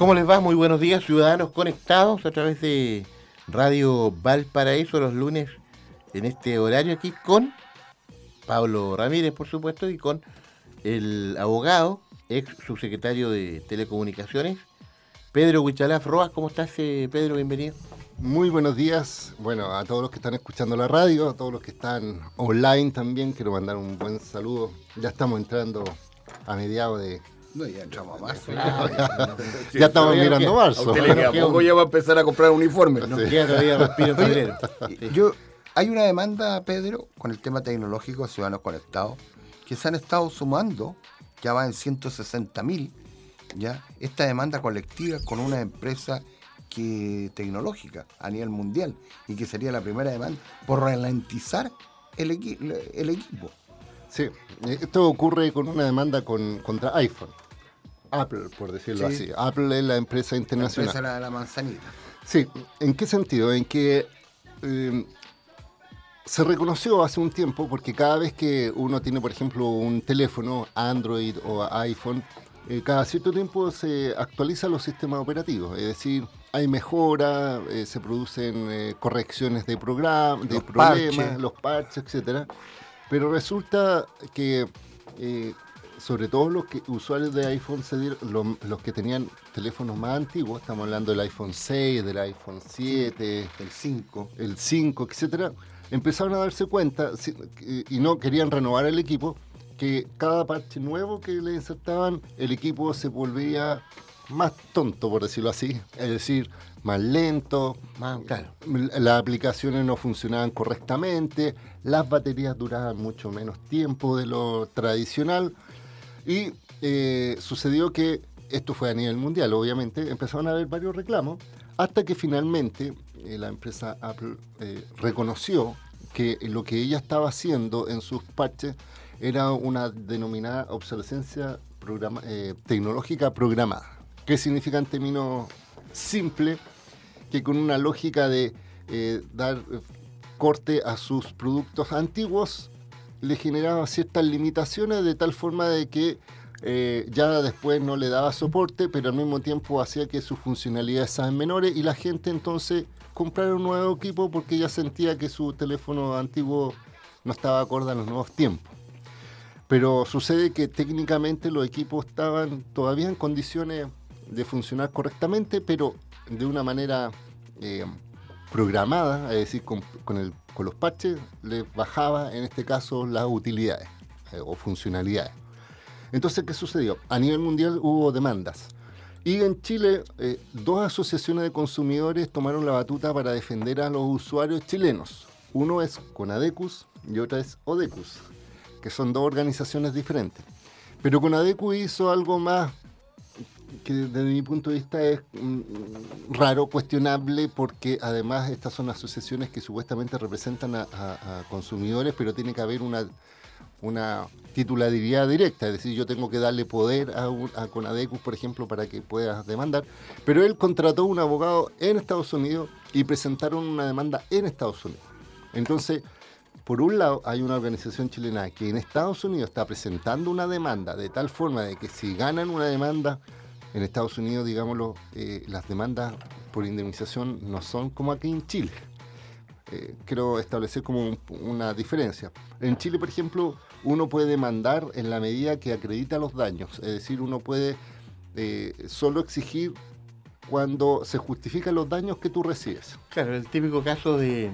¿Cómo les va? Muy buenos días, ciudadanos conectados a través de Radio Valparaíso los lunes en este horario aquí con Pablo Ramírez, por supuesto, y con el abogado, ex subsecretario de Telecomunicaciones, Pedro Huichalaf Roas. ¿Cómo estás, eh, Pedro? Bienvenido. Muy buenos días, bueno, a todos los que están escuchando la radio, a todos los que están online también, quiero mandar un buen saludo. Ya estamos entrando a mediados de no, ya entramos a marzo. ya estamos mirando marzo. A poco ya va a empezar a comprar uniformes. No queda todavía respiro en febrero. Yo, hay una demanda, Pedro, con el tema tecnológico, Ciudadanos Conectados, que se han estado sumando, ya va en 160 mil, ya, esta demanda colectiva con una empresa que tecnológica a nivel mundial y que sería la primera demanda por ralentizar el, el equipo. Sí, esto ocurre con una demanda con, contra iPhone. Apple, por decirlo así. Apple es la empresa internacional. La empresa de la manzanita. Sí, ¿en qué sentido? En que em, se reconoció hace un tiempo, porque cada vez que uno tiene, por ejemplo, un teléfono Android o iPhone, eh, cada cierto tiempo se actualizan los sistemas operativos. Es decir, hay mejora, eh, se producen eh, correcciones de, programa, de problemas, los parches, etcétera. Pero resulta que, sobre todo los que, usuarios de iPhone, se los que tenían teléfonos más antiguos, estamos hablando del iPhone 6, del iPhone 7, el 5, el 5, etcétera, empezaron a darse cuenta y no querían renovar el equipo, que cada parche nuevo que le insertaban, el equipo se volvía más tonto, por decirlo así. Es decir, más lento, más, las aplicaciones no funcionaban correctamente, las baterías duraban mucho menos tiempo de lo tradicional y eh, sucedió que esto fue a nivel mundial, obviamente, empezaron a haber varios reclamos hasta que finalmente eh, la empresa Apple eh, reconoció que lo que ella estaba haciendo en sus parches era una denominada obsolescencia tecnológica programada. ¿Qué significa en términos simple que con una lógica de dar corte a sus productos antiguos le generaba ciertas limitaciones de tal forma de que eh, ya después no le daba soporte, pero al mismo tiempo hacía que sus funcionalidades sean menores y la gente entonces comprara un nuevo equipo porque ya sentía que su teléfono antiguo no estaba acorde a los nuevos tiempos. Pero sucede que técnicamente los equipos estaban todavía en condiciones de funcionar correctamente, pero de una manera eh, programada, es decir, con, los parches, le bajaba en este caso las utilidades eh, o funcionalidades. Entonces, ¿qué sucedió? A nivel mundial hubo demandas. Y en Chile, eh, dos asociaciones de consumidores tomaron la batuta para defender a los usuarios chilenos. Uno es Conadecus y otra es Odecus, que son dos organizaciones diferentes. Pero Conadecus hizo algo más que desde mi punto de vista es mm, raro, cuestionable, porque además estas son asociaciones que supuestamente representan a, consumidores, pero tiene que haber una, una titularidad directa, es decir, yo tengo que darle poder a, a Conadecus, por ejemplo, para que pueda demandar, pero él contrató un abogado en Estados Unidos y presentaron una demanda en Estados Unidos. Entonces, por un lado, hay una organización chilena que en Estados Unidos está presentando una demanda de tal forma de que si ganan una demanda en Estados Unidos, digámoslo, eh, las demandas por indemnización no son como aquí en Chile. Eh, quiero establecer como una diferencia. En Chile, por ejemplo, uno puede demandar en la medida que acredita los daños, es decir, uno puede eh, solo exigir cuando se justifican los daños que tú recibes. Claro, el típico caso de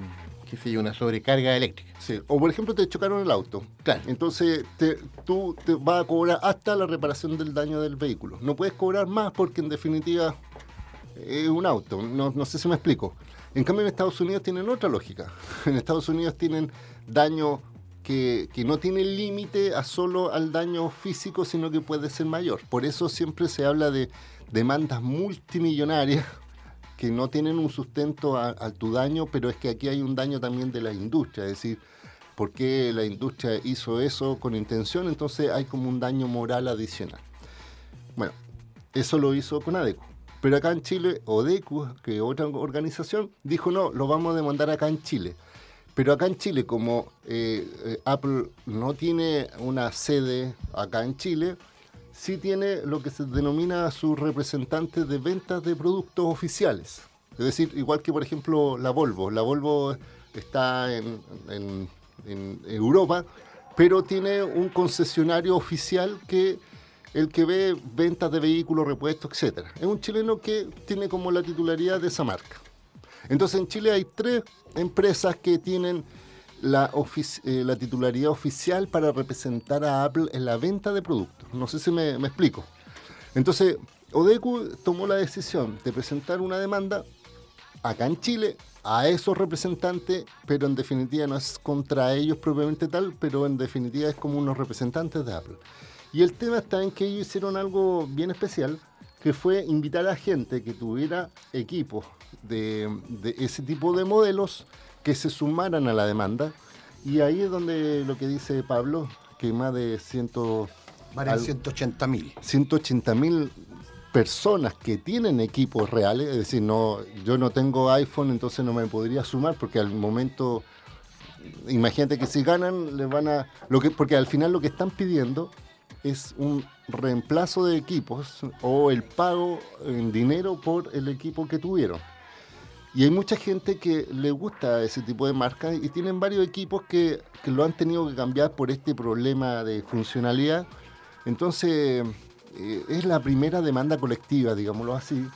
qué sé yo, una sobrecarga eléctrica. Sí. O por ejemplo te chocaron el auto. Claro. Entonces tú te vas a cobrar hasta la reparación del daño del vehículo. No puedes cobrar más porque en definitiva es un auto. No, no sé si me explico. En cambio en Estados Unidos tienen otra lógica. En Estados Unidos tienen daño que, que no tiene límite a solo al daño físico, sino que puede ser mayor. Por eso siempre se habla de demandas multimillonarias que no tienen un sustento a, tu daño, pero es que aquí hay un daño también de la industria, es decir, ¿por qué la industria hizo eso con intención? Entonces hay como un daño moral adicional. Bueno, eso lo hizo con ADECU. Pero acá en Chile, ODECU, que es otra organización, dijo no, lo vamos a demandar acá en Chile. Pero acá en Chile, como eh, eh, Apple no tiene una sede acá en Chile, sí tiene lo que se denomina sus representantes de ventas de productos oficiales. Es decir, igual que por ejemplo la Volvo. La Volvo está en, en- en Europa, pero tiene un concesionario oficial que el que ve ventas de vehículos, repuestos, etc. Es un chileno que tiene como la titularidad de esa marca. Entonces en Chile hay tres empresas que tienen eh, la titularidad oficial para representar a Apple en la venta de productos. No sé si me, explico. Entonces, Odecu tomó la decisión de presentar una demanda acá en Chile a esos representantes, pero en definitiva no es contra ellos propiamente tal, pero en definitiva es como unos representantes de Apple. Y el tema está en que ellos hicieron algo bien especial, que fue invitar a gente que tuviera equipos de ese tipo de modelos que se sumaran a la demanda. Y ahí es donde lo que dice Pablo, que más de ciento, al- 180 mil. 180 mil personas que tienen equipos reales, es decir, no, yo no tengo iPhone, entonces no me podría sumar porque al momento, imagínate que si ganan, les van a, lo que, porque al final lo que están pidiendo es un reemplazo de equipos o el pago en dinero por el equipo que tuvieron. Y hay mucha gente que le gusta ese tipo de marcas y tienen varios equipos que, que lo han tenido que cambiar por este problema de funcionalidad. Entonces, eh, es la primera demanda colectiva, digámoslo así,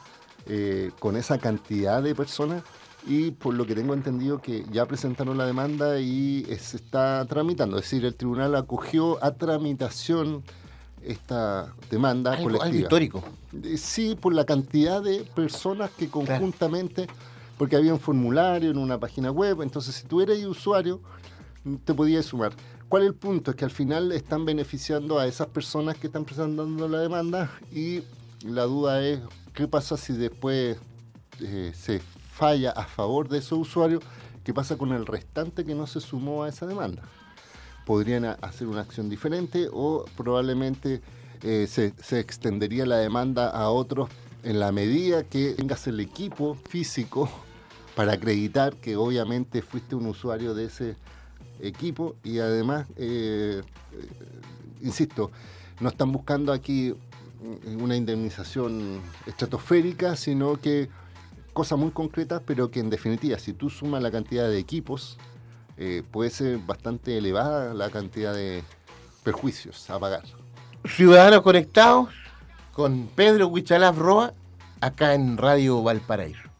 eh, con esa cantidad de personas. Y por lo que tengo entendido que ya presentaron la demanda y se está tramitando. Es decir, el tribunal acogió a tramitación esta demanda Algo, algo colectiva. histórico. Eh, Sí, por la cantidad de personas que conjuntamente, porque había un formulario en una página web, entonces si tú eres usuario, te podías sumar. ¿Cuál es el punto? Es que al final están beneficiando a esas personas que están presentando la demanda y la duda es, ¿qué pasa si después eh, se falla a favor de esos usuarios? ¿Qué pasa con el restante que no se sumó a esa demanda? podrían hacer una acción diferente o probablemente eh, se extendería la demanda a otros en la medida que tengas el equipo físico para acreditar que obviamente fuiste un usuario de ese equipo y además, eh, eh, insisto, no están buscando aquí una indemnización estratosférica, sino que cosas muy concretas, pero que en definitiva, si tú sumas la cantidad de equipos, eh, puede ser bastante elevada la cantidad de perjuicios a pagar. Ciudadanos Conectados con Pedro Huichalaf Roa, acá en Radio Valparaíso.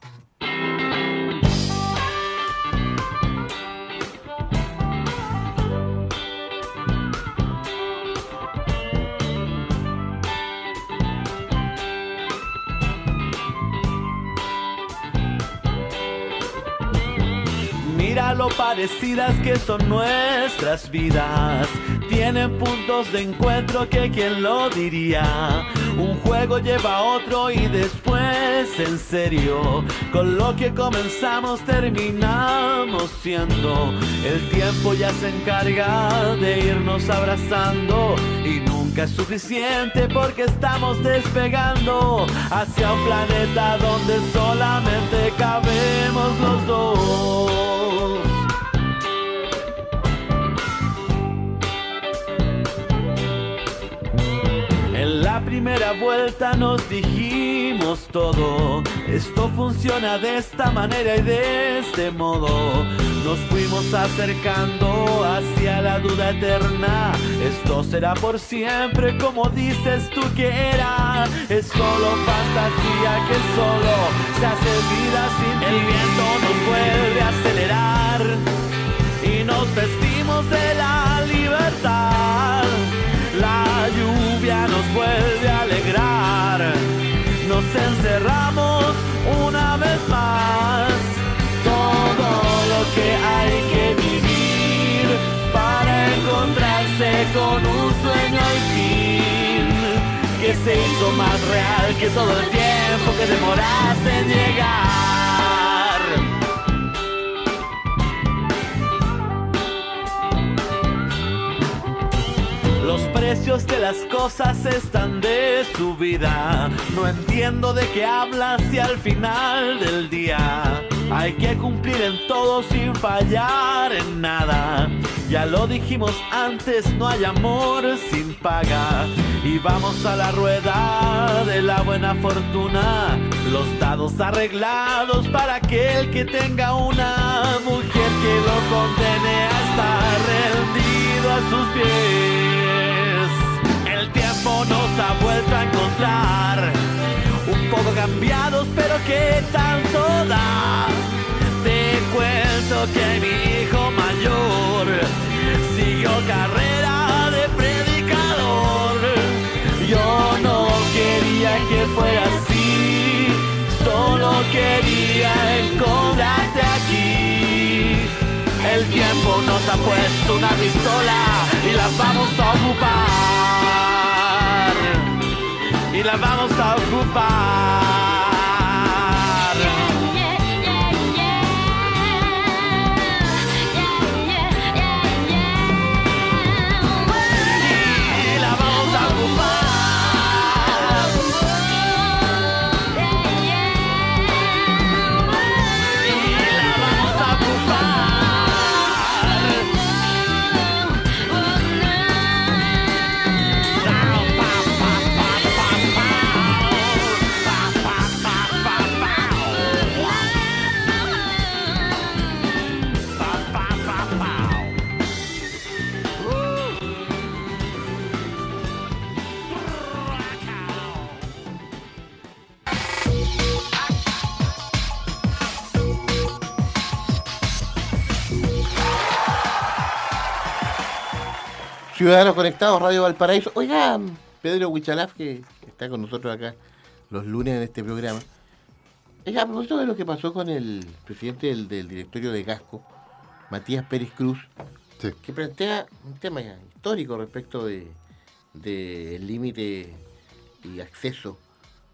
Parecidas que son nuestras vidas. Tienen puntos de encuentro que quien lo diría. Un juego lleva a otro y después en serio. Con lo que comenzamos terminamos siendo. El tiempo ya se encarga de irnos abrazando. Y nunca es suficiente porque estamos despegando hacia un planeta donde solamente cabemos los dos. Primera vuelta nos dijimos todo. Esto funciona de esta manera y de este modo. Nos fuimos acercando hacia la duda eterna. Esto será por siempre como dices tú que era. Es solo fantasía que solo se hace vida sin El viento nos vuelve a acelerar encerramos una vez más. Todo lo que hay que vivir para encontrarse con un sueño al fin. Que se hizo más real que todo el tiempo que demoraste en llegar. Precios de las cosas están de subida. No entiendo de qué hablas si al final del día hay que cumplir en todo sin fallar en nada. Ya lo dijimos antes, no hay amor sin paga. Y vamos a la rueda de la buena fortuna. Los dados arreglados para aquel que tenga una mujer que lo condene a estar rendido a sus pies. Tiempo nos ha vuelto a encontrar. Un poco cambiados, pero que tanto da. Te cuento que mi hijo mayor siguió carrera de predicador. Yo no quería que fuera así, solo quería encontrarte aquí. El tiempo nos ha puesto una pistola y la vamos a ocupar. Y la vamos a ocupar. Ciudadanos Conectados, Radio Valparaíso. Oiga, Pedro Huichalaf, que está con nosotros acá los lunes en este programa. Oiga, a propósito de lo que pasó con el presidente del, del directorio de Gasco, Matías Pérez Cruz, Sí. que plantea un tema ya histórico respecto de del límite y acceso,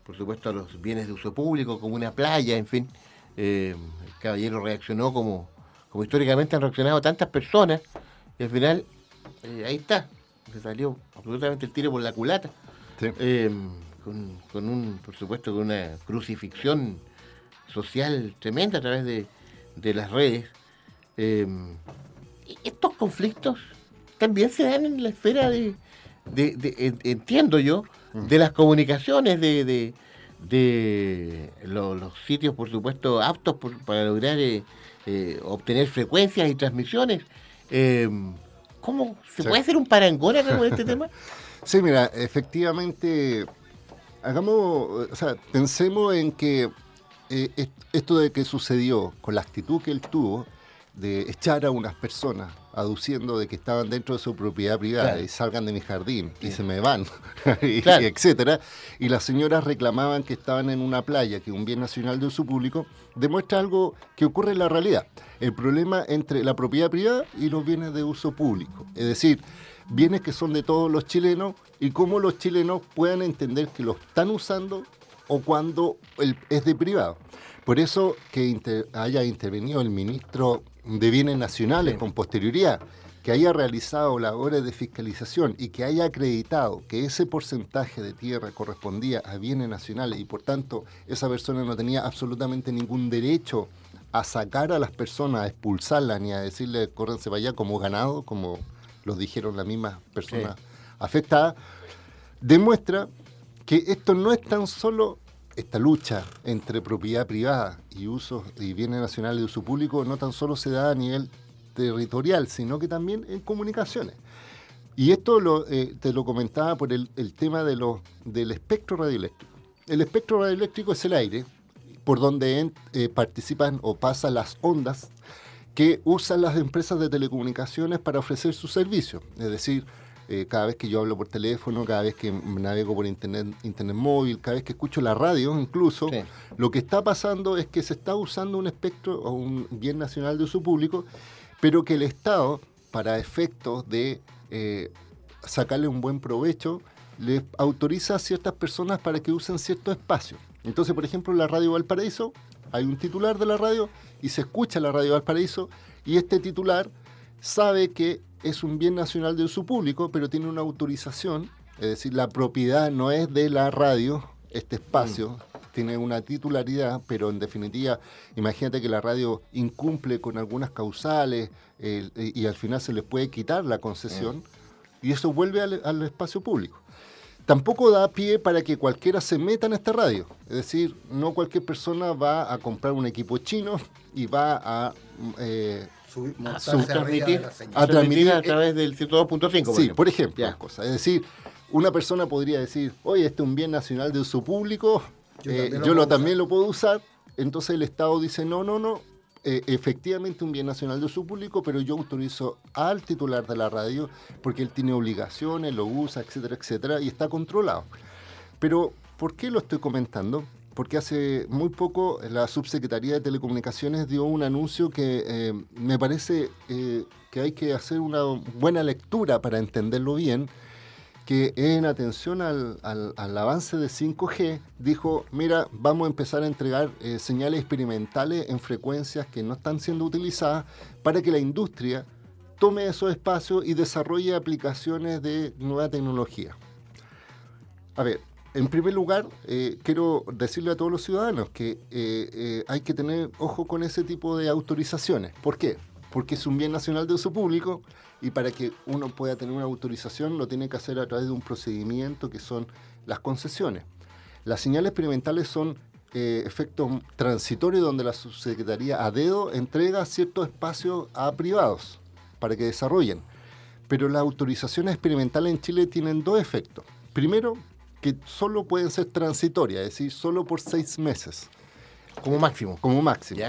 por supuesto, a los bienes de uso público, como una playa, en fin. Eh, el caballero reaccionó como, como históricamente han reaccionado tantas personas, y al final, eh, ahí está, le salió absolutamente el tiro por la culata. Sí. Eh, con, con un, por supuesto, con una crucifixión social tremenda a través de, de las redes. Eh, estos conflictos también se dan en la esfera de, de- de- en- entiendo yo, de las comunicaciones, de, de, de lo- los sitios, por supuesto, aptos por- para lograr eh, eh, obtener frecuencias y transmisiones. ¿Cómo se Sí. puede hacer un parangón acá con este tema? Sí, mira, efectivamente, hagamos, o sea, pensemos en que eh, est- esto de que sucedió con la actitud que él tuvo de echar a unas personas aduciendo de que estaban dentro de su propiedad privada Claro. y salgan de mi jardín y se me van, y, Claro. y etcétera, y las señoras reclamaban que estaban en una playa, que es un bien nacional de uso público, demuestra algo que ocurre en la realidad. El problema entre la propiedad privada y los bienes de uso público. Es decir, bienes que son de todos los chilenos y cómo los chilenos puedan entender que los están usando o cuando el- es de privado. Por eso que inter- haya intervenido el ministro de Bienes Nacionales Sí. con posterioridad, que haya realizado labores de fiscalización y que haya acreditado que ese porcentaje de tierra correspondía a bienes nacionales y por tanto esa persona no tenía absolutamente ningún derecho a sacar a las personas, a expulsarlas ni a decirle córrense para allá como ganado, como los dijeron las mismas personas afectadas, demuestra que esto no es tan solo esta lucha entre propiedad privada y usos y bienes nacionales de uso público, no tan solo se da a nivel territorial, sino que también en comunicaciones. Y esto eh, te lo comentaba por el, tema del espectro radioeléctrico. El espectro radioeléctrico es el aire por donde eh, participan o pasan las ondas que usan las empresas de telecomunicaciones para ofrecer sus servicios. Es decir, eh, cada vez que yo hablo por teléfono, cada vez que navego por internet, internet móvil, cada vez que escucho la radio incluso, Sí. lo que está pasando es que se está usando un espectro o un bien nacional de uso público, pero que el Estado, para efectos de eh, sacarle un buen provecho, le autoriza a ciertas personas para que usen cierto espacio. Entonces, por ejemplo, la radio Valparaíso hay un titular de la radio y se escucha la radio Valparaíso y este titular sabe que es un bien nacional de uso público, pero tiene una autorización, es decir, la propiedad no es de la radio, este espacio, mm. tiene una titularidad, pero en definitiva, imagínate que la radio incumple con algunas causales y al final se les puede quitar la concesión mm. y eso vuelve al espacio público tampoco da pie para que cualquiera se meta en esta radio. Es decir, no cualquier persona va a comprar un equipo chino y va a... Eh, a, transmitir, a, transmitir, a través del 102.5. Sí, por ejemplo. Es decir, una persona podría decir, oye, este es un bien nacional de uso público, yo, eh, lo, también lo puedo usar. Entonces el Estado dice, no, no, no, eh, efectivamente un bien nacional de uso público, pero yo autorizo al titular de la radio porque él tiene obligaciones, lo usa, etcétera, etcétera, y está controlado. Pero, ¿por qué lo estoy comentando? Porque hace muy poco la Subsecretaría de Telecomunicaciones dio un anuncio que eh, me parece eh, que hay que hacer una buena lectura para entenderlo bien que en atención al, avance de 5G dijo, mira, vamos a empezar a entregar eh, señales experimentales en frecuencias que no están siendo utilizadas para que la industria tome esos espacios y desarrolle aplicaciones de nueva tecnología. A ver, en primer lugar, eh, quiero decirle a todos los ciudadanos que eh, hay que tener ojo con ese tipo de autorizaciones. ¿Por qué? Porque es un bien nacional de uso público y para que uno pueda tener una autorización lo tiene que hacer a través de un procedimiento que son las concesiones. Las señales experimentales son eh, efectos transitorios donde la subsecretaría a dedo entrega ciertos espacios a privados para que desarrollen. Pero las autorizaciones experimentales en Chile tienen dos efectos. Primero, que solo pueden ser transitorias, es decir, solo por seis meses. Como máximo. Como máximo.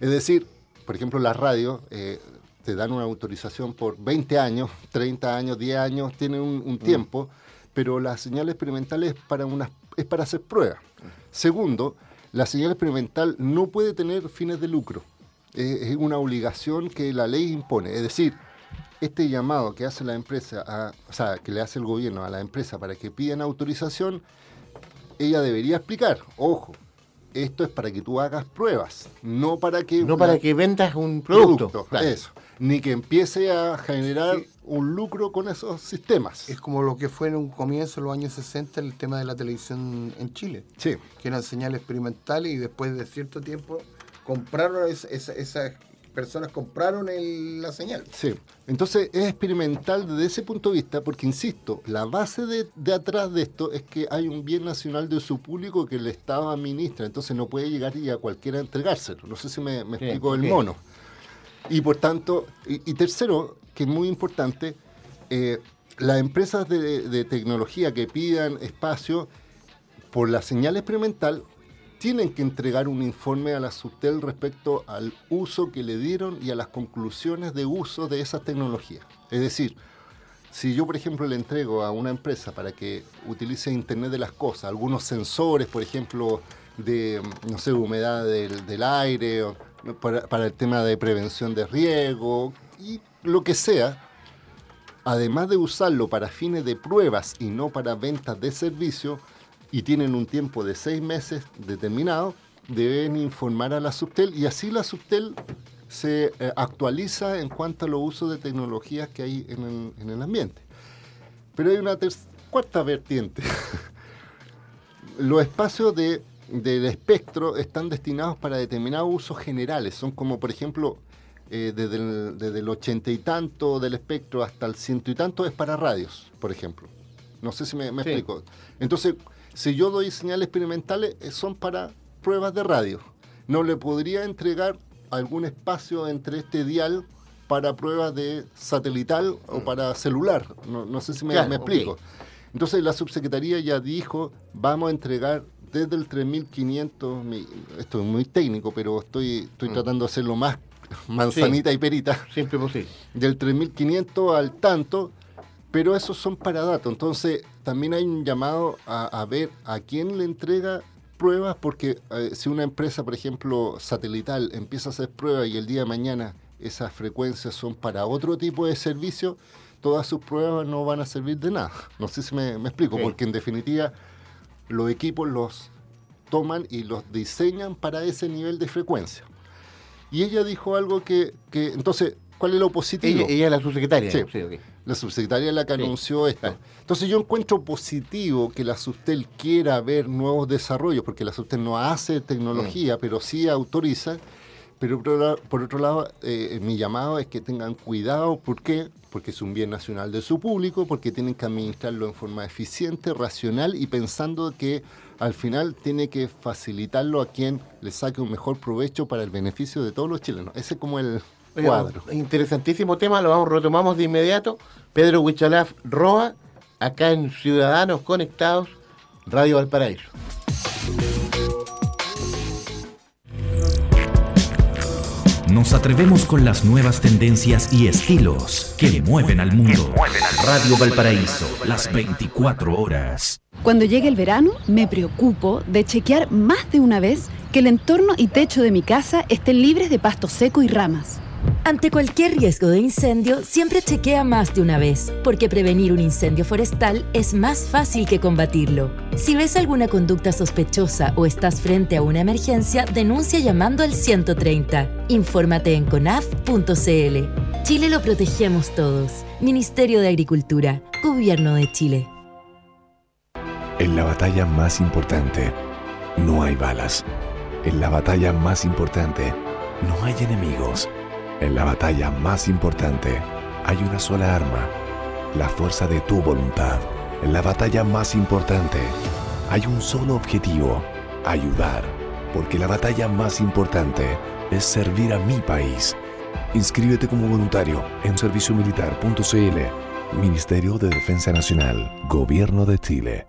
Es decir, por ejemplo, la radio, eh, te dan una autorización por 20 años, 30 años, 10 años, tienen un, mm. tiempo, pero la señal experimental es para, una, es para hacer pruebas. Segundo, la señal experimental no puede tener fines de lucro. Es, una obligación que la ley impone. Es decir, este llamado que hace la empresa, o sea, que le hace el gobierno a la empresa para que pidan autorización, ella debería explicar, ojo, esto es para que tú hagas pruebas, no para que... No para que vendas un producto. Eso ni que empiece a generar un lucro con esos sistemas. Es como lo que fue en un comienzo, en los años 60, el tema de la televisión en Chile. Sí. Que eran señales experimentales y después de cierto tiempo compraron esas personas compraron la señal. Sí, entonces es experimental desde ese punto de vista, porque insisto, la base de, atrás de esto es que hay un bien nacional de su público que el Estado administra, entonces no puede llegar y a cualquiera entregárselo. No sé si me, explico el mono. Y por tanto, y, tercero, que es muy importante, eh, las empresas de, tecnología que pidan espacio por la señal experimental tienen que entregar un informe a la SUTEL respecto al uso que le dieron y a las conclusiones de uso de esas tecnologías. Es decir, si yo, por ejemplo, le entrego a una empresa para que utilice Internet de las Cosas, algunos sensores, por ejemplo, de, no sé, humedad del, del aire, o para, el tema de prevención de riesgo y lo que sea, además de usarlo para fines de pruebas y no para ventas de servicio, y tienen un tiempo de seis meses determinado, deben informar a la Subtel y así la Subtel se eh, actualiza en cuanto a los usos de tecnologías que hay en el, ambiente. Pero hay una cuarta vertiente. los espacios de del espectro están destinados para determinados usos generales. Son como, por ejemplo, eh, desde, el, ochenta y tanto del espectro hasta el ciento y tanto es para radios, por ejemplo. No sé si me, explico. Entonces, si yo doy señales experimentales, eh, son para pruebas de radio. No le podría entregar algún espacio entre este dial para pruebas de satelital o mm. para celular. No, sé si me, explico. Entonces la subsecretaría ya dijo, vamos a entregar desde el 3500, esto es muy técnico, pero estoy, estoy mm. tratando de hacerlo más manzanita y perita. Siempre posible. Del 3500 al tanto, pero esos son para datos. Entonces, también hay un llamado a, ver a quién le entrega pruebas, porque eh, si una empresa, por ejemplo, satelital, empieza a hacer pruebas y el día de mañana esas frecuencias son para otro tipo de servicio, todas sus pruebas no van a servir de nada. No sé si me, me explico, Sí. porque en definitiva los equipos los toman y los diseñan para ese nivel de frecuencia. Y ella dijo algo que, que entonces, ¿cuál es lo positivo? Ella, ella es la subsecretaria. Sí. ¿no? Sí, ok. La subsecretaria es la que Sí, anunció esto. claro. Entonces yo encuentro positivo que la Subtel quiera ver nuevos desarrollos, porque la Subtel no hace Mm. tecnología, pero sí autoriza. Pero por otro lado, eh, mi llamado es que tengan cuidado. ¿Por qué? Porque es un bien nacional de su público, porque tienen que administrarlo en forma eficiente, racional y pensando que al final tiene que facilitarlo a quien le saque un mejor provecho para el beneficio de todos los chilenos. Ese es como el Cuadro. Interesantísimo tema, lo vamos, retomamos de inmediato. Pedro Huichalaf Roa, acá en Ciudadanos Conectados, Radio Valparaíso. Nos atrevemos con las nuevas tendencias y estilos que mueven al mundo. Radio Valparaíso, las 24 horas. Cuando llegue el verano, me preocupo de chequear más de una vez que el entorno y techo de mi casa estén libres de pasto seco y ramas. Ante cualquier riesgo de incendio, siempre chequea más de una vez, porque prevenir un incendio forestal es más fácil que combatirlo. Si ves alguna conducta sospechosa o estás frente a una emergencia, denuncia llamando al 130. Infórmate en conaf.cl. Chile lo protegemos todos. Ministerio de Agricultura, Gobierno de Chile. En la batalla más importante, no hay balas. En la batalla más importante, no hay enemigos. En la batalla más importante, hay una sola arma, la fuerza de tu voluntad. En la batalla más importante, hay un solo objetivo, ayudar. Porque la batalla más importante es servir a mi país. Inscríbete como voluntario en serviciomilitar.cl. Ministerio de Defensa Nacional, Gobierno de Chile.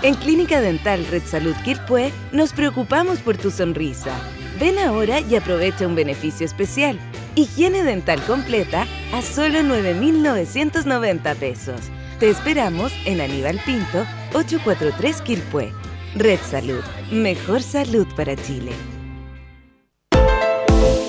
En Clínica Dental Red Salud Quilpué nos preocupamos por tu sonrisa. Ven ahora y aprovecha un beneficio especial. Higiene dental completa a solo 9,990 pesos. Te esperamos en Aníbal Pinto, 843 Quilpué. Red Salud, mejor salud para Chile.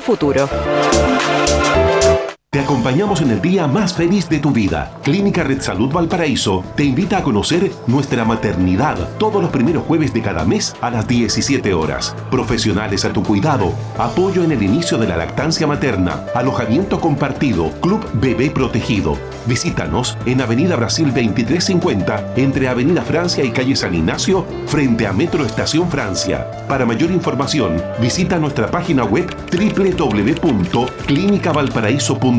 futuro. Te acompañamos en el día más feliz de tu vida. Clínica Red Salud Valparaíso te invita a conocer nuestra maternidad todos los primeros jueves de cada mes a las 17 horas. Profesionales a tu cuidado, apoyo en el inicio de la lactancia materna, alojamiento compartido, Club Bebé Protegido. Visítanos en Avenida Brasil 2350 entre Avenida Francia y Calle San Ignacio frente a Metro Estación Francia. Para mayor información, visita nuestra página web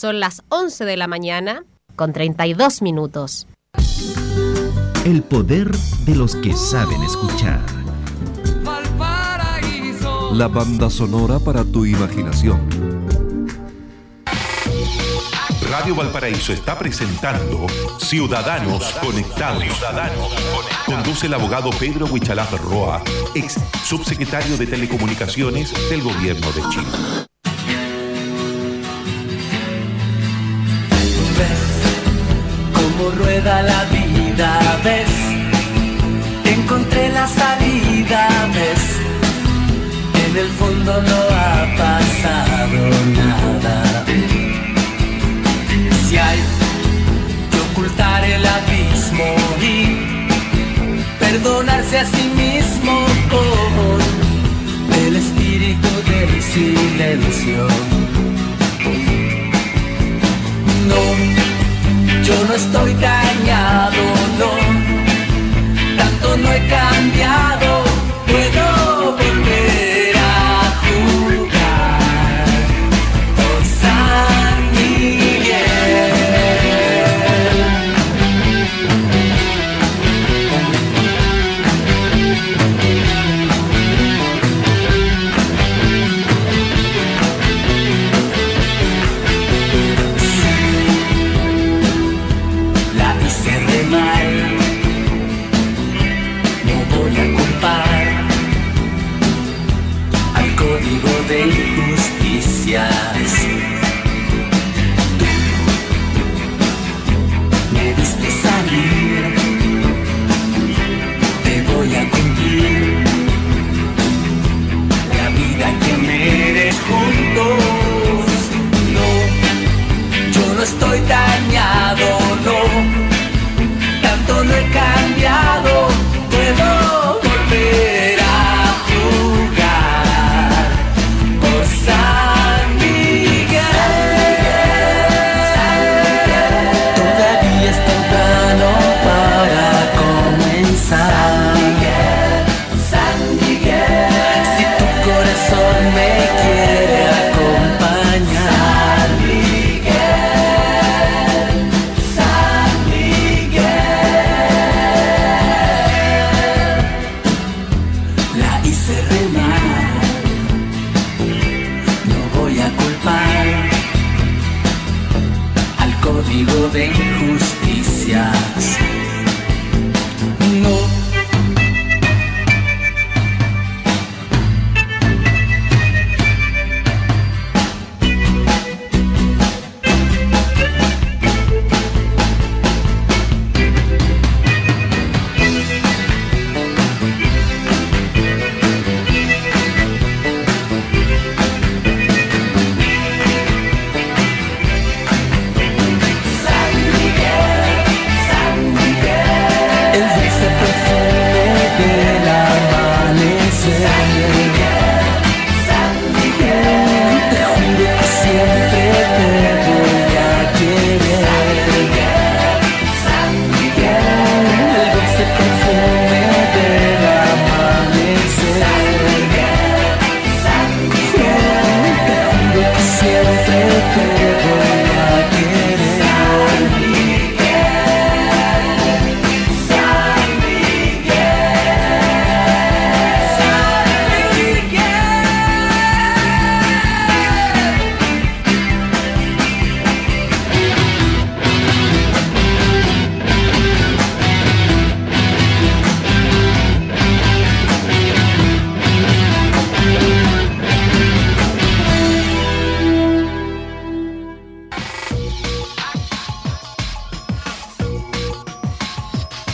Son las 11 de la mañana con 32 minutos. El poder de los que saben escuchar. La banda sonora para tu imaginación. Radio Valparaíso está presentando Ciudadanos Conectados. Conduce el abogado Pedro Huichalaf Roa, ex subsecretario de Telecomunicaciones del Gobierno de Chile. Rueda la vida, ves, encontré la salida, ves, en el fondo no ha pasado nada. Si hay que ocultar el abismo y perdonarse a sí mismo con el espíritu del silencio. No, yo no estoy dañado, no. Tanto no he cambiado,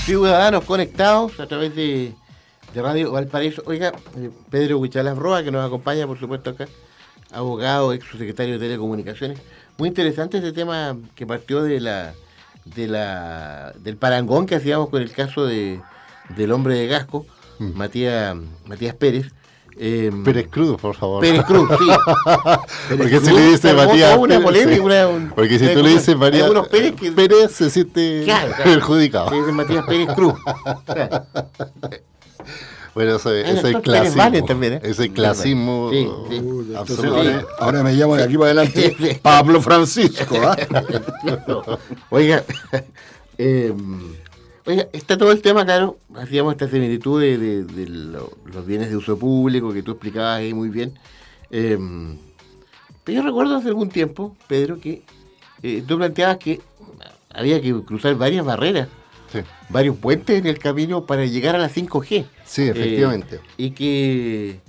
Ciudadanos conectados a través de, de Radio Valparaíso. Oiga, eh, Pedro Huichalas Roa, que nos acompaña, por supuesto, acá, abogado, ex secretario de Telecomunicaciones. Muy interesante este tema que partió de la, de la del parangón que hacíamos con el caso de, del hombre de Gasco, Matías, Matías Pérez. Eh, Pérez Cruz, por favor. Pérez Cruz, sí. Pérez Porque si Cruz, le dice se armó Matías una polémica, una- un- Porque si tú le dices algunos Pérez que- Pérez se siente Claro, claro. perjudicado. Sí, es Matías Pérez Cruz. Claro. Bueno, es- ese es actor Pérez clasismo. Vane también, ¿eh? Ese clasismo Sí, sí. Entonces, ahora, ahora me llamo de aquí para adelante Pablo Francisco. ¿ah? Oiga, eh, oiga, está todo el tema, claro, hacíamos esta similitud de, de- de lo- los bienes de uso público que tú explicabas ahí muy bien. Eh, pero yo recuerdo hace algún tiempo, Pedro, que eh, tú planteabas que había que cruzar varias barreras, varios puentes en el camino para llegar a la 5G. Sí, efectivamente. Eh, y que,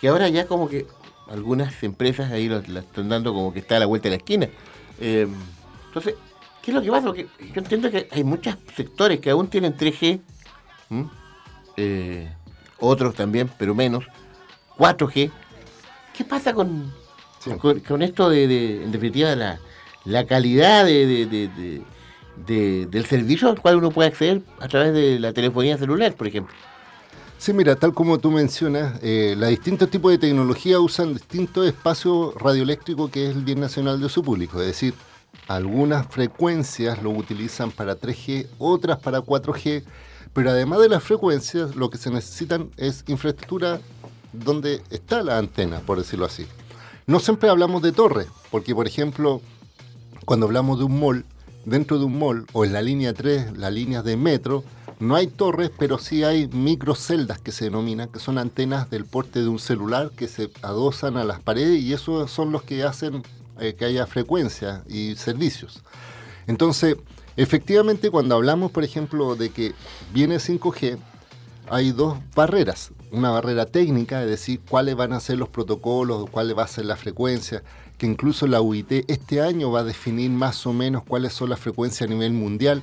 que ahora ya como que algunas empresas ahí lo- la están dando como que está a la vuelta de la esquina. Eh, entonces, ¿qué es lo que pasa? Porque yo entiendo que hay muchos sectores que aún tienen 3G, ¿m? Eh, otros también, pero menos, 4G. ¿Qué pasa con, con, con esto de, de, en definitiva, la, la calidad de, de- de- de- de- del servicio al cual uno puede acceder a través de la telefonía celular, por ejemplo? Sí, mira, tal como tú mencionas, eh, los distintos tipos de tecnología usan distintos espacios radioeléctricos que es el bien nacional de uso público. Es decir, algunas frecuencias lo utilizan para 3G, otras para 4G, pero además de las frecuencias, lo que se necesitan es infraestructura donde está la antena, por decirlo así. No siempre hablamos de torres, porque por ejemplo, cuando hablamos de un mall, dentro de un mall o en la línea 3, las líneas de metro, no hay torres, pero sí hay microceldas que se denominan, que son antenas del porte de un celular que se adosan a las paredes y esos son los que hacen eh, que haya frecuencia y servicios. Entonces, efectivamente, cuando hablamos, por ejemplo, de que viene 5G, hay dos barreras. Una barrera técnica, es decir, cuáles van a ser los protocolos, cuál va a ser la frecuencia, que incluso la UIT este año va a definir más o menos cuáles son las frecuencias a nivel mundial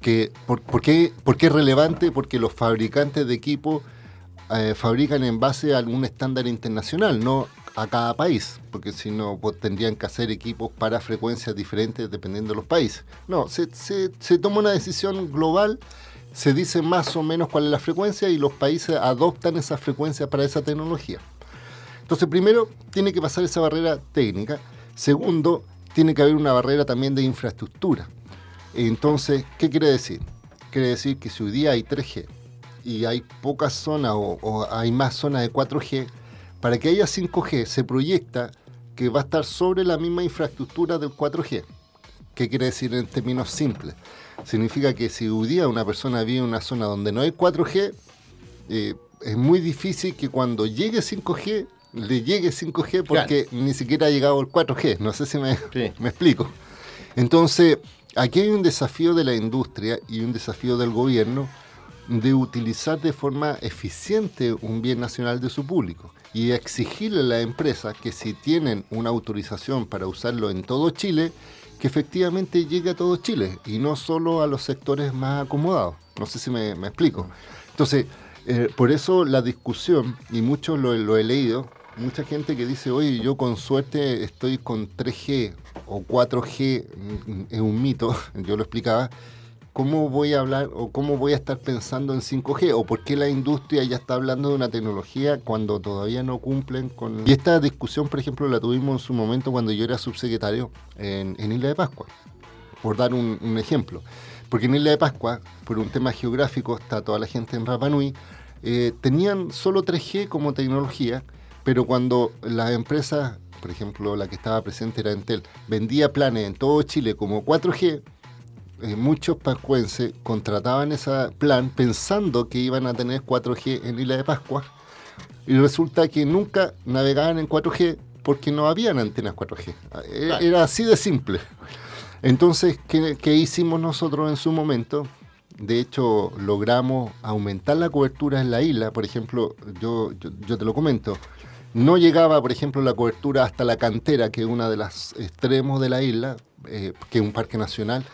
que por, qué, es relevante? Porque los fabricantes de equipo eh, fabrican en base a algún estándar internacional, no a cada país, porque si no pues, tendrían que hacer equipos para frecuencias diferentes dependiendo de los países. No, se, se toma una decisión global, se dice más o menos cuál es la frecuencia y los países adoptan esa frecuencia para esa tecnología. Entonces, primero, tiene que pasar esa barrera técnica. Segundo, tiene que haber una barrera también de infraestructura. Entonces, ¿qué quiere decir? Quiere decir que si hoy día hay 3G y hay pocas zonas o, hay más zonas de 4G, para que haya 5G se proyecta que va a estar sobre la misma infraestructura del 4G. ¿Qué quiere decir en términos simples? Significa que si hoy día una persona vive en una zona donde no hay 4G, eh, es muy difícil que cuando llegue 5G le llegue 5G porque ni siquiera ha llegado el 4G. No sé si me, me explico. Entonces, Aquí hay un desafío de la industria y un desafío del gobierno de utilizar de forma eficiente un bien nacional de su público y exigirle a la empresa que si tienen una autorización para usarlo en todo Chile, que efectivamente llegue a todo Chile y no solo a los sectores más acomodados. No sé si me, explico. Entonces, eh, por eso la discusión, y mucho lo he leído, mucha gente que dice, oye, yo con suerte estoy con 3G o 4G, mm, es un mito, yo lo explicaba, ¿cómo voy a hablar o cómo voy a estar pensando en 5G? ¿O por qué la industria ya está hablando de una tecnología cuando todavía no cumplen con... Y esta discusión, por ejemplo, la tuvimos en su momento cuando yo era subsecretario en, Isla de Pascua, por dar un, ejemplo. Porque en Isla de Pascua, por un tema geográfico, está toda la gente en Rapa Nui, eh, tenían solo 3G como tecnología, pero cuando las empresas, por ejemplo, la que estaba presente era Entel, vendía planes en todo Chile como 4G, eh, muchos pascuenses contrataban ese plan pensando que iban a tener 4G en Isla de Pascua y resulta que nunca navegaban en 4G porque no habían antenas 4G. Eh, era así de simple. Entonces, ¿qué, hicimos nosotros en su momento? De hecho, logramos aumentar la cobertura en la isla. Por ejemplo, yo, yo te lo comento. No llegaba, por ejemplo, la cobertura hasta la cantera, que es uno de los extremos de la isla, eh, que es un parque nacional,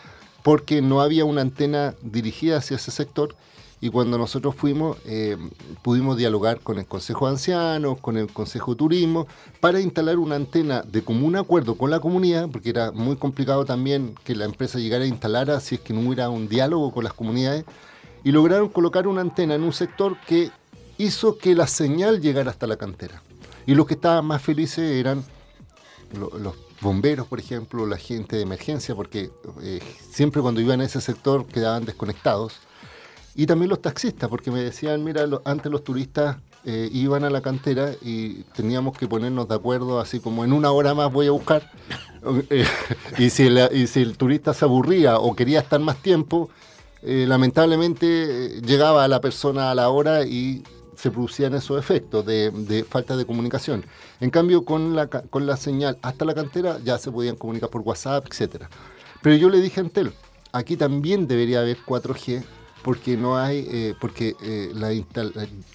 porque no había una antena dirigida hacia ese sector. Y cuando nosotros fuimos, eh, pudimos dialogar con el Consejo de Ancianos, con el Consejo de Turismo, para instalar una antena de común acuerdo con la comunidad, porque era muy complicado también que la empresa llegara a instalar si es que no hubiera un diálogo con las comunidades. Y lograron colocar una antena en un sector que hizo que la señal llegara hasta la cantera. Y los que estaban más felices eran los bomberos, por ejemplo, la gente de emergencia, porque eh, siempre cuando iban a ese sector quedaban desconectados. Y también los taxistas, porque me decían, mira, antes los turistas eh, iban a la cantera y teníamos que ponernos de acuerdo, así como en una hora más voy a buscar. Eh, y, si y, si el turista se aburría o quería estar más tiempo, lamentablemente llegaba la persona a la hora y se producían esos efectos de, falta de comunicación. En cambio, con la, con la señal hasta la cantera ya se podían comunicar por WhatsApp, etc. Pero yo le dije a Entel, aquí también debería haber 4G porque no hay, eh, porque eh, la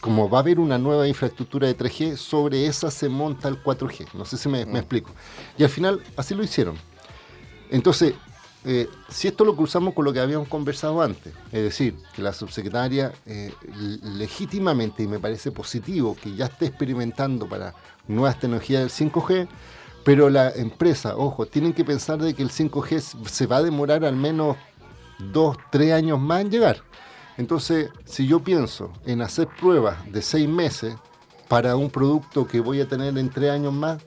como va a haber una nueva infraestructura de 3G, sobre esa se monta el 4G. No sé si me, me mm. explico. Y al final así lo hicieron. Entonces, eh, si esto lo cruzamos con lo que habíamos conversado antes, es decir, que la subsecretaria eh, legítimamente, y me parece positivo, que ya esté experimentando para nuevas tecnologías del 5G, pero la empresa, ojo, tienen que pensar de que el 5G se va a demorar al menos dos, tres años más en llegar. Entonces, si yo pienso en hacer pruebas de seis meses para un producto que voy a tener en tres años más,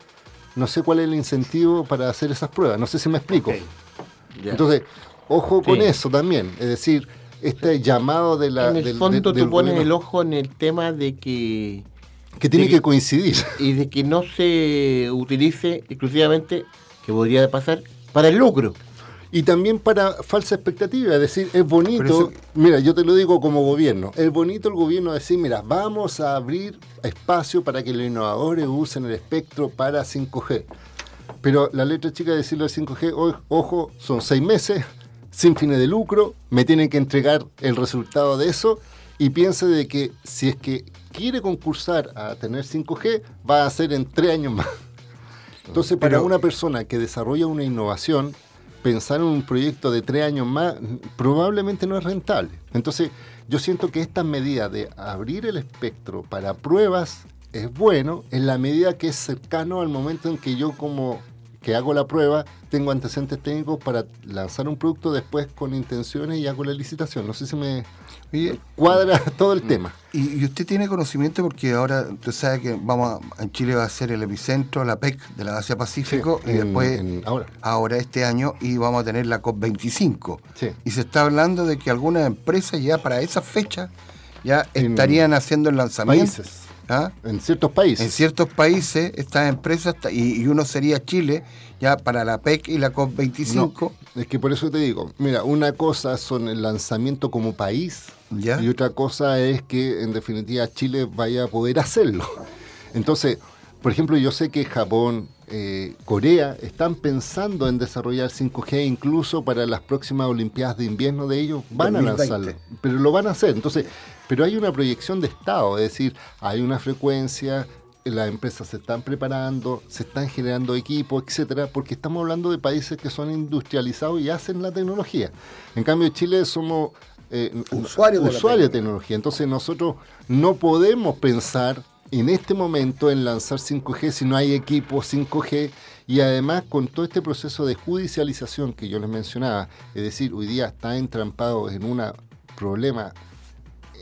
no sé cuál es el incentivo para hacer esas pruebas. No sé si me explico. Entonces, ojo con Sí. eso también. Es decir, este llamado de la. en el del- fondo del tú pones gobierno- el ojo en el tema de que... Que tiene de que coincidir. Y de que no se utilice exclusivamente, que podría pasar, para el lucro. Y también para falsa expectativa, es decir, es bonito, eso- mira, yo te lo digo como gobierno, es bonito el gobierno decir, mira, vamos a abrir espacio para que los innovadores usen el espectro para 5G. Pero la letra chica de decirlo al 5G, o- ojo, son seis meses, sin fines de lucro, me tienen que entregar el resultado de eso y piense de que si es que quiere concursar a tener 5G, va a ser en tres años más. Entonces, para Pero- una persona que desarrolla una innovación, pensar en un proyecto de tres años más probablemente no es rentable. Entonces, yo siento que esta medida de abrir el espectro para pruebas es bueno en la medida que es cercano al momento en que yo como que hago la prueba tengo antecedentes técnicos para lanzar un producto después con intenciones y hago la licitación. No sé si me cuadra todo el tema. Y, y usted tiene conocimiento porque ahora usted sabe que vamos a- en Chile va a ser el epicentro, la PEC de la Asia Pacífico, Sí, y en- después en- ahora. ahora este año y vamos a tener la COP25. Sí. Y se está hablando de que algunas empresas ya para esa fecha ya En estarían haciendo el lanzamiento. países. ¿Ah? En ciertos países. En ciertos países estas empresas, y, y uno sería Chile, ya para la PEC y la COP25. No, es que por eso te digo, mira, una cosa son el lanzamiento como país y otra cosa es que en definitiva Chile vaya a poder hacerlo. Entonces, por ejemplo, yo sé que Japón, eh, Corea están pensando en desarrollar 5G incluso para las próximas Olimpiadas de invierno de ellos, van a 2020. lanzarlo, pero lo van a hacer. Entonces, pero hay una proyección de Estado, es decir, hay una frecuencia, las empresas se están preparando, se están generando equipos, etcétera, porque estamos hablando de países que son industrializados y hacen la tecnología. En cambio, Chile somos eh, Usuarios de tecnología. Entonces, nosotros no podemos pensar en este momento en lanzar 5G si no hay equipos 5G y además con todo este proceso de judicialización que yo les mencionaba, es decir, hoy día está entrampado en un problema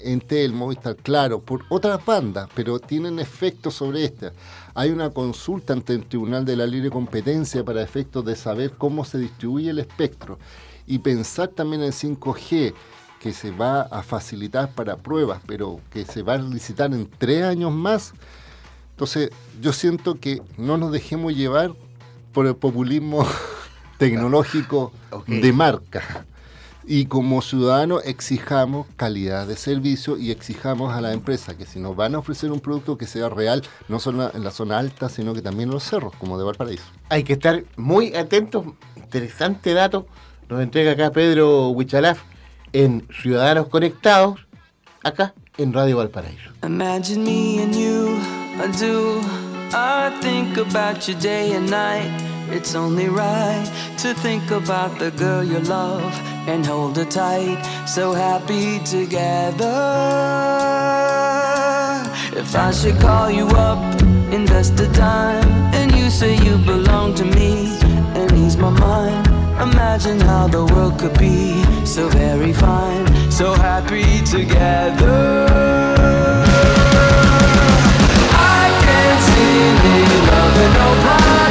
Entel, Movistar, claro, por otras bandas, pero tienen efectos sobre esta. Hay una consulta ante el Tribunal de la Libre Competencia para efectos de saber cómo se distribuye el espectro y pensar también en 5G, que se va a facilitar para pruebas, pero que se va a licitar en tres años más. Entonces, yo siento que no nos dejemos llevar por el populismo tecnológico de marca. Y como ciudadanos exijamos calidad de servicio y exijamos a la empresa que si nos van a ofrecer un producto que sea real, no solo en la zona alta, sino que también en los cerros, como de Valparaíso. Hay que estar muy atentos. Interesante dato nos entrega acá Pedro Huichalaf en Ciudadanos Conectados, acá en Radio Valparaíso. Imagine me and you, I do. I think about you day and night. It's only right to think about the girl you love and hold her tight. So happy together. If I should call you up, invest the time, and you say you belong to me and ease my mind. Imagine how the world could be so very fine, so happy together. I can't see me loving nobody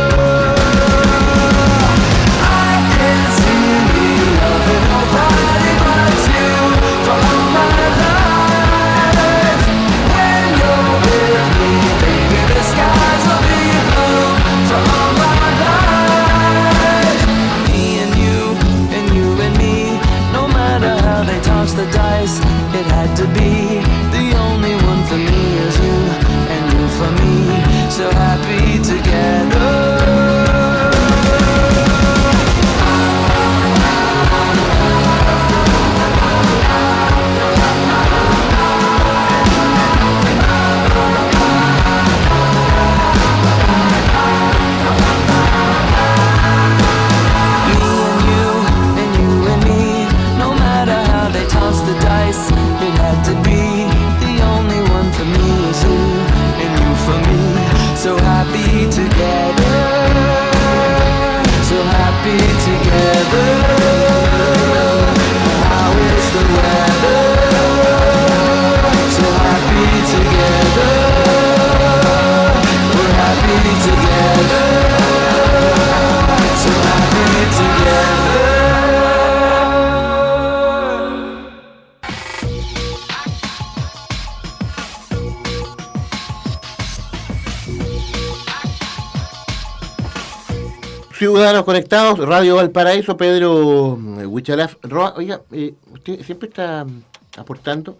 Conectados, Radio Valparaíso, Pedro eh, Huichalaf Roa. Oiga, eh, usted siempre está mm, aportando,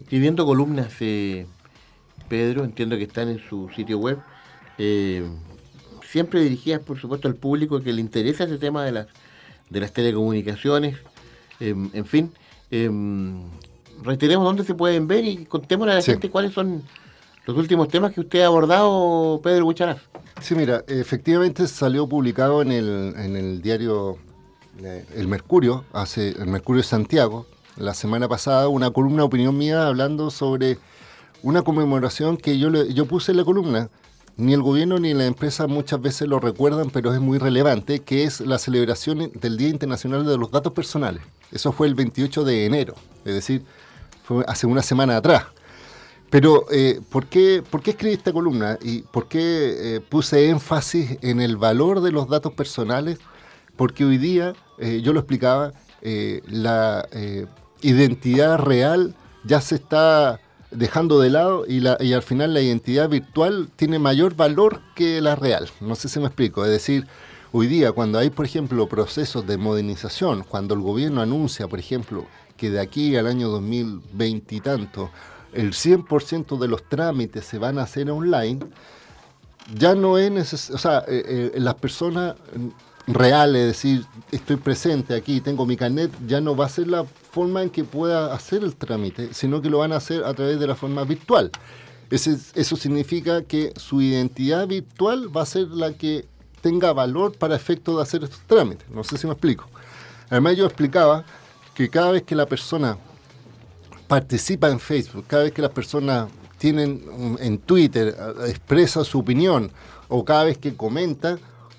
escribiendo columnas, eh, Pedro, entiendo que están en su sitio web, eh, siempre dirigidas, por supuesto, al público que le interesa ese tema de las, de las telecomunicaciones, eh, en fin. eh, reiteremos dónde se pueden ver y contémosle a la Sí. gente cuáles son los últimos temas que usted ha abordado, Pedro Huichalaf. Sí, mira, efectivamente salió publicado en el, en el diario eh, El Mercurio, hace el Mercurio de Santiago, la semana pasada, una columna opinión mía hablando sobre una conmemoración que yo, le- yo puse en la columna. Ni el gobierno ni la empresa muchas veces lo recuerdan, pero es muy relevante, que es la celebración del Día Internacional de los Datos Personales. Eso fue el 28 de enero, es decir, fue hace una semana atrás. Pero, eh, ¿por, qué, ¿por qué escribí esta columna? ¿Y por qué eh, puse énfasis en el valor de los datos personales? Porque hoy día, eh, yo lo explicaba, eh, la identidad real ya se está dejando de lado y, la, y al final la identidad virtual tiene mayor valor que la real. No sé si me explico. Es decir, hoy día cuando hay, por ejemplo, procesos de modernización, cuando el gobierno anuncia, por ejemplo, que de aquí al año 2020 y tanto, el 100% de los trámites se van a hacer online, ya no es necesario, o sea, eh, eh, las personas reales, es decir, estoy presente aquí, tengo mi carnet, ya no va a ser la forma en que pueda hacer el trámite, sino que lo van a hacer a través de la forma virtual. Ese- eso significa que su identidad virtual va a ser la que tenga valor para efecto de hacer estos trámites. No sé si me explico. Además yo explicaba que cada vez que la persona participa en Facebook, cada vez que las personas tienen um, en Twitter, expresa su opinión o cada vez que comenta,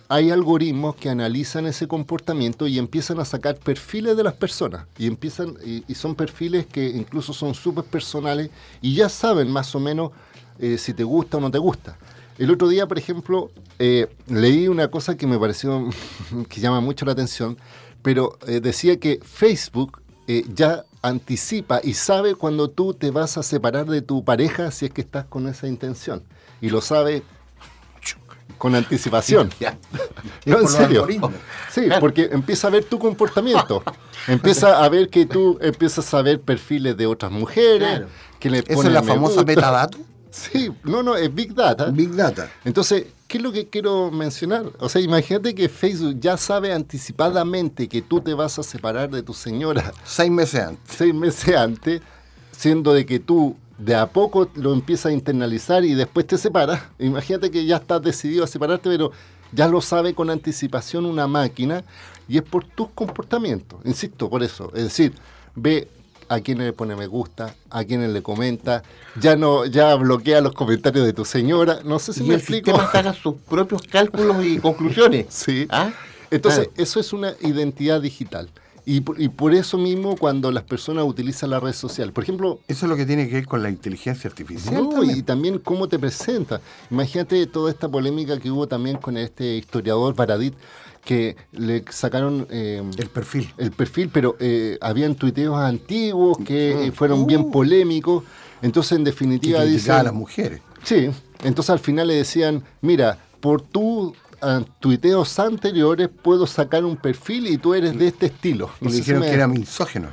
hay algoritmos que analizan ese comportamiento y empiezan a sacar perfiles de las personas y empiezan y, son perfiles que incluso son súper personales y ya saben más o menos eh, si te gusta o no te gusta. El otro día, por ejemplo, eh, leí una cosa que me pareció que llama mucho la atención, pero eh, decía que Facebook ya anticipa y sabe cuando tú te vas a separar de tu pareja si es que estás con esa intención. Y lo sabe con anticipación. No, en serio. Sí, porque empieza a ver tu comportamiento. empieza a ver que tú empiezas a ver perfiles de otras mujeres. Que le ¿Eso es la famosa gusta. metadato? Sí, no, no, es Big Data. Big Data. Entonces, ¿qué es lo que quiero mencionar? O sea, imagínate que Facebook ya sabe anticipadamente que tú te vas a separar de tu señora. Seis meses antes. Seis meses antes, siendo de que tú de a poco lo empiezas a internalizar y después te separas. Imagínate que ya estás decidido a separarte, pero ya lo sabe con anticipación una máquina y es por tus comportamientos. Insisto, por eso. Es decir, ve a quienes le pone me gusta, a quienes le comenta, ya no, ya bloquea los comentarios de tu señora. No sé si Y me el explico. sistema saca sus propios cálculos y conclusiones. Sí. ¿Ah? Entonces, Claro. eso es una identidad digital. Y por, y por eso mismo, cuando las personas utilizan la red social, por ejemplo. Eso es lo que tiene que ver con la inteligencia artificial. No, también. y también cómo te presenta. Imagínate toda esta polémica que hubo también con este historiador Baradit, que le sacaron eh, el perfil. El perfil, pero eh, habían tuiteos antiguos que eh, fueron bien polémicos. Entonces, en definitiva, Que dicen- a las mujeres. Sí, entonces al final le decían, mira, por tus ah, tuiteos anteriores puedo sacar un perfil y tú eres de este estilo. Y le dijeron me- que era misógeno.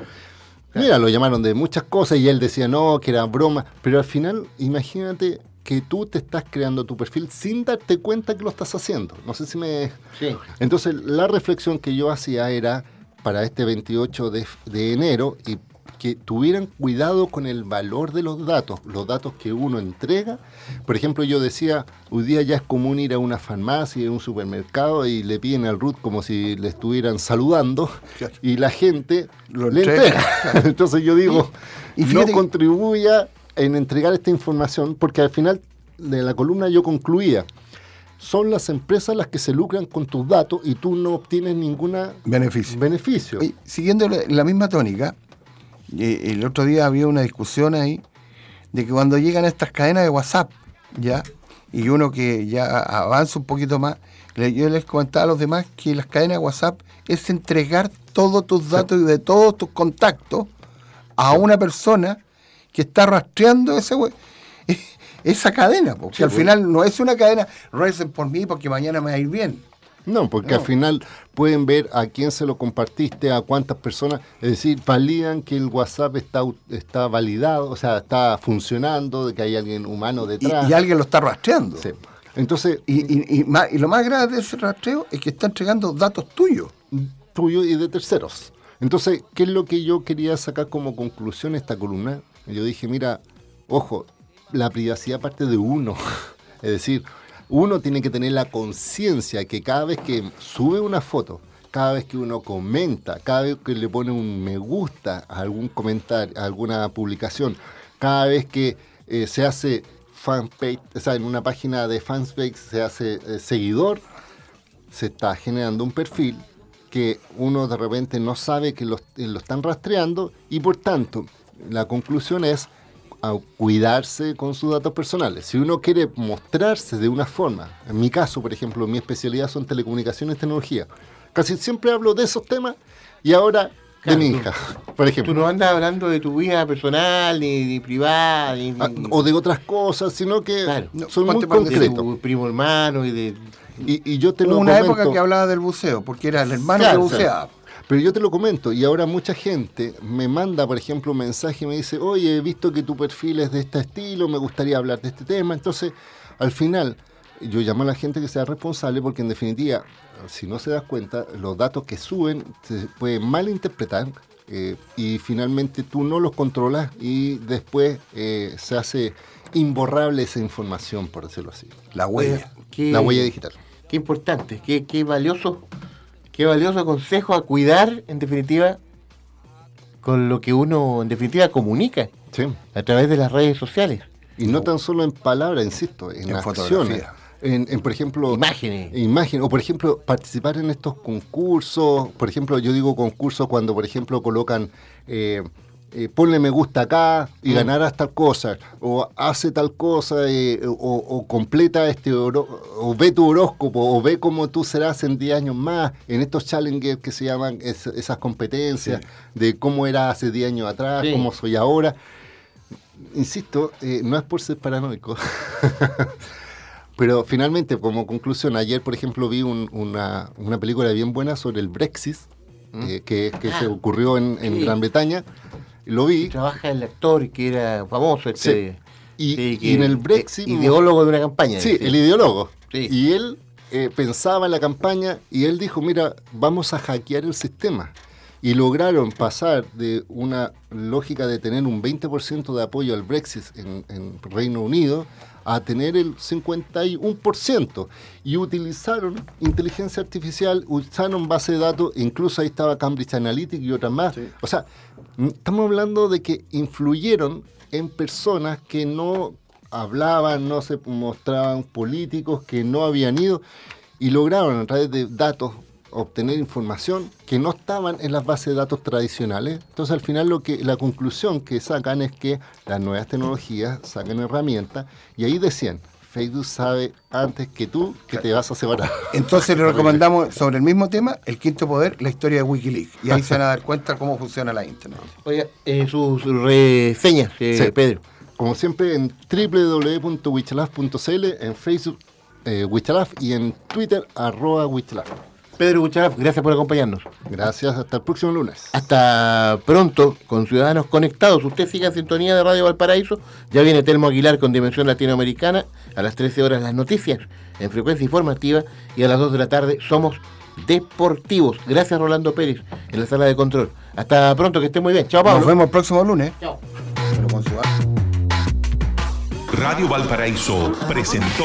Mira, lo llamaron de muchas cosas y él decía no, que era broma. Pero al final, imagínate que tú te estás creando tu perfil sin darte cuenta que lo estás haciendo. No sé si me... Sí. Entonces, la reflexión que yo hacía era para este 28 de, de enero y que tuvieran cuidado con el valor de los datos, los datos que uno entrega. Por ejemplo, yo decía, hoy día ya es común ir a una farmacia, a un supermercado y le piden al root como si le estuvieran saludando y la gente le entrega. entrega. Entonces yo digo, Y no contribuya en entregar esta información porque al final de la columna yo concluía, son las empresas las que se lucran con tus datos y tú no obtienes ninguna beneficio. beneficio. Y siguiendo la, misma tónica, eh, el otro día había una discusión ahí de que cuando llegan estas cadenas de WhatsApp, ¿ya? Y uno que ya avanza un poquito más, yo les comentaba a los demás que las cadenas de WhatsApp es entregar todos tus datos y de todos tus contactos a una persona que está rastreando ese we- esa cadena, porque Sí, al final no es una cadena, recen por mí porque mañana me va a ir bien. No, porque No. al final pueden ver a quién se lo compartiste, a cuántas personas, es decir, validan que el WhatsApp está, está validado, o sea, está funcionando, de que hay alguien humano Y, detrás. y alguien lo está rastreando. Sí. Entonces, Y, y- y más- y lo más grave de ese rastreo es que está entregando datos tuyos. tuyo y de terceros. Entonces, ¿qué es lo que yo quería sacar como conclusión esta columna? Yo dije, mira, ojo, la privacidad parte de uno. Es decir, uno tiene que tener la conciencia que cada vez que sube una foto, cada vez que uno comenta, cada vez que le pone un me gusta a algún comentario, a alguna publicación, cada vez que eh, se hace fanpage, o sea, en una página de fanpage se hace eh, seguidor, se está generando un perfil que uno de repente no sabe que lo, eh, lo están rastreando y por tanto la conclusión es a cuidarse con sus datos personales. Si uno quiere mostrarse de una forma, en mi caso, por ejemplo, mi especialidad son telecomunicaciones y tecnología, casi siempre hablo de esos temas y ahora de Claro, mi tú- hija, por ejemplo. Tú no andas hablando de tu vida personal, ni, ni privada, ni, Ah, ni- o de otras cosas, sino que Claro. son muy para- de concretos. tu primo hermano y de... Y, y yo te Hubo lo una comento. época que hablaba del buceo, porque era el hermano Claro, que claro. buceaba. Pero yo te lo comento, y ahora mucha gente me manda, por ejemplo, un mensaje y me dice, oye, he visto que tu perfil es de este estilo, me gustaría hablar de este tema. Entonces, al final, yo llamo a la gente que sea responsable porque en definitiva, si no se das cuenta, los datos que suben se pueden malinterpretar eh, y finalmente tú no los controlas y después eh, se hace imborrable esa información, por decirlo así. La huella. Qué- La huella digital. Qué importante, qué, qué valioso, qué valioso consejo a cuidar, en definitiva, con lo que uno, en definitiva, comunica Sí. a través de las redes sociales. Y no tan solo en palabras, insisto, en, En acciones. En, en, por ejemplo, Imágenes. imagen, o por ejemplo, participar en estos concursos. Por ejemplo, yo digo concursos cuando, por ejemplo, colocan, eh, eh, ponle me gusta acá y Mm. ganarás tal cosa, o hace tal cosa, eh, o, o completa este, oro- o ve tu horóscopo, o ve cómo tú serás en 10 años más, en estos challenges que se llaman es- esas competencias, de cómo era hace 10 años atrás, Sí. cómo soy ahora insisto, eh, no es por ser paranoico, pero finalmente, como conclusión, ayer, por ejemplo, vi un- una, una película bien buena sobre el Brexit, eh, que, que se Ah, ocurrió en, en sí. Gran Bretaña. Lo vi. Trabaja el actor que era famoso, este, Y, sí, y que- en el Brexit... eh, ideólogo de una campaña. Sí, el ideólogo. Sí. Y él eh, pensaba en la campaña y él dijo, mira, vamos a hackear el sistema. Y lograron pasar de una lógica de tener un 20% de apoyo al Brexit en, en Reino Unido a tener el 51%. Y utilizaron inteligencia artificial, usaron base de datos, incluso ahí estaba Cambridge Analytica y otras más. O sea, mm, estamos hablando de que influyeron en personas que no hablaban, no se mostraban políticos, que no habían ido y lograron a través de datos obtener información que no estaban en las bases de datos tradicionales. Entonces al final lo que la conclusión que sacan es que las nuevas tecnologías sacan herramientas y ahí decían, Facebook sabe antes que tú que te vas a separar. Entonces le recomendamos sobre el mismo tema, El Quinto Poder, la historia de Wikileaks. Y ahí se van a dar cuenta cómo funciona la Internet. Oiga, eh, sus reseñas, eh, Sí. Pedro. Como siempre en www.wichalaf.cl, en Facebook eh, Wichalaf y en Twitter arroba Wichalaf. Pedro Bucharaf, gracias por acompañarnos. Gracias, hasta el próximo lunes. Hasta pronto con Ciudadanos Conectados. Usted siga en sintonía de Radio Valparaíso. Ya viene Telmo Aguilar con Dimensión Latinoamericana. A las 13 horas las noticias en frecuencia informativa. Y a las 2 de la tarde somos deportivos. Gracias Rolando Pérez en la sala de control. Hasta pronto, que esté muy bien. Chao, Pablo. Nos vemos el próximo lunes. Chao. Radio Valparaíso presentó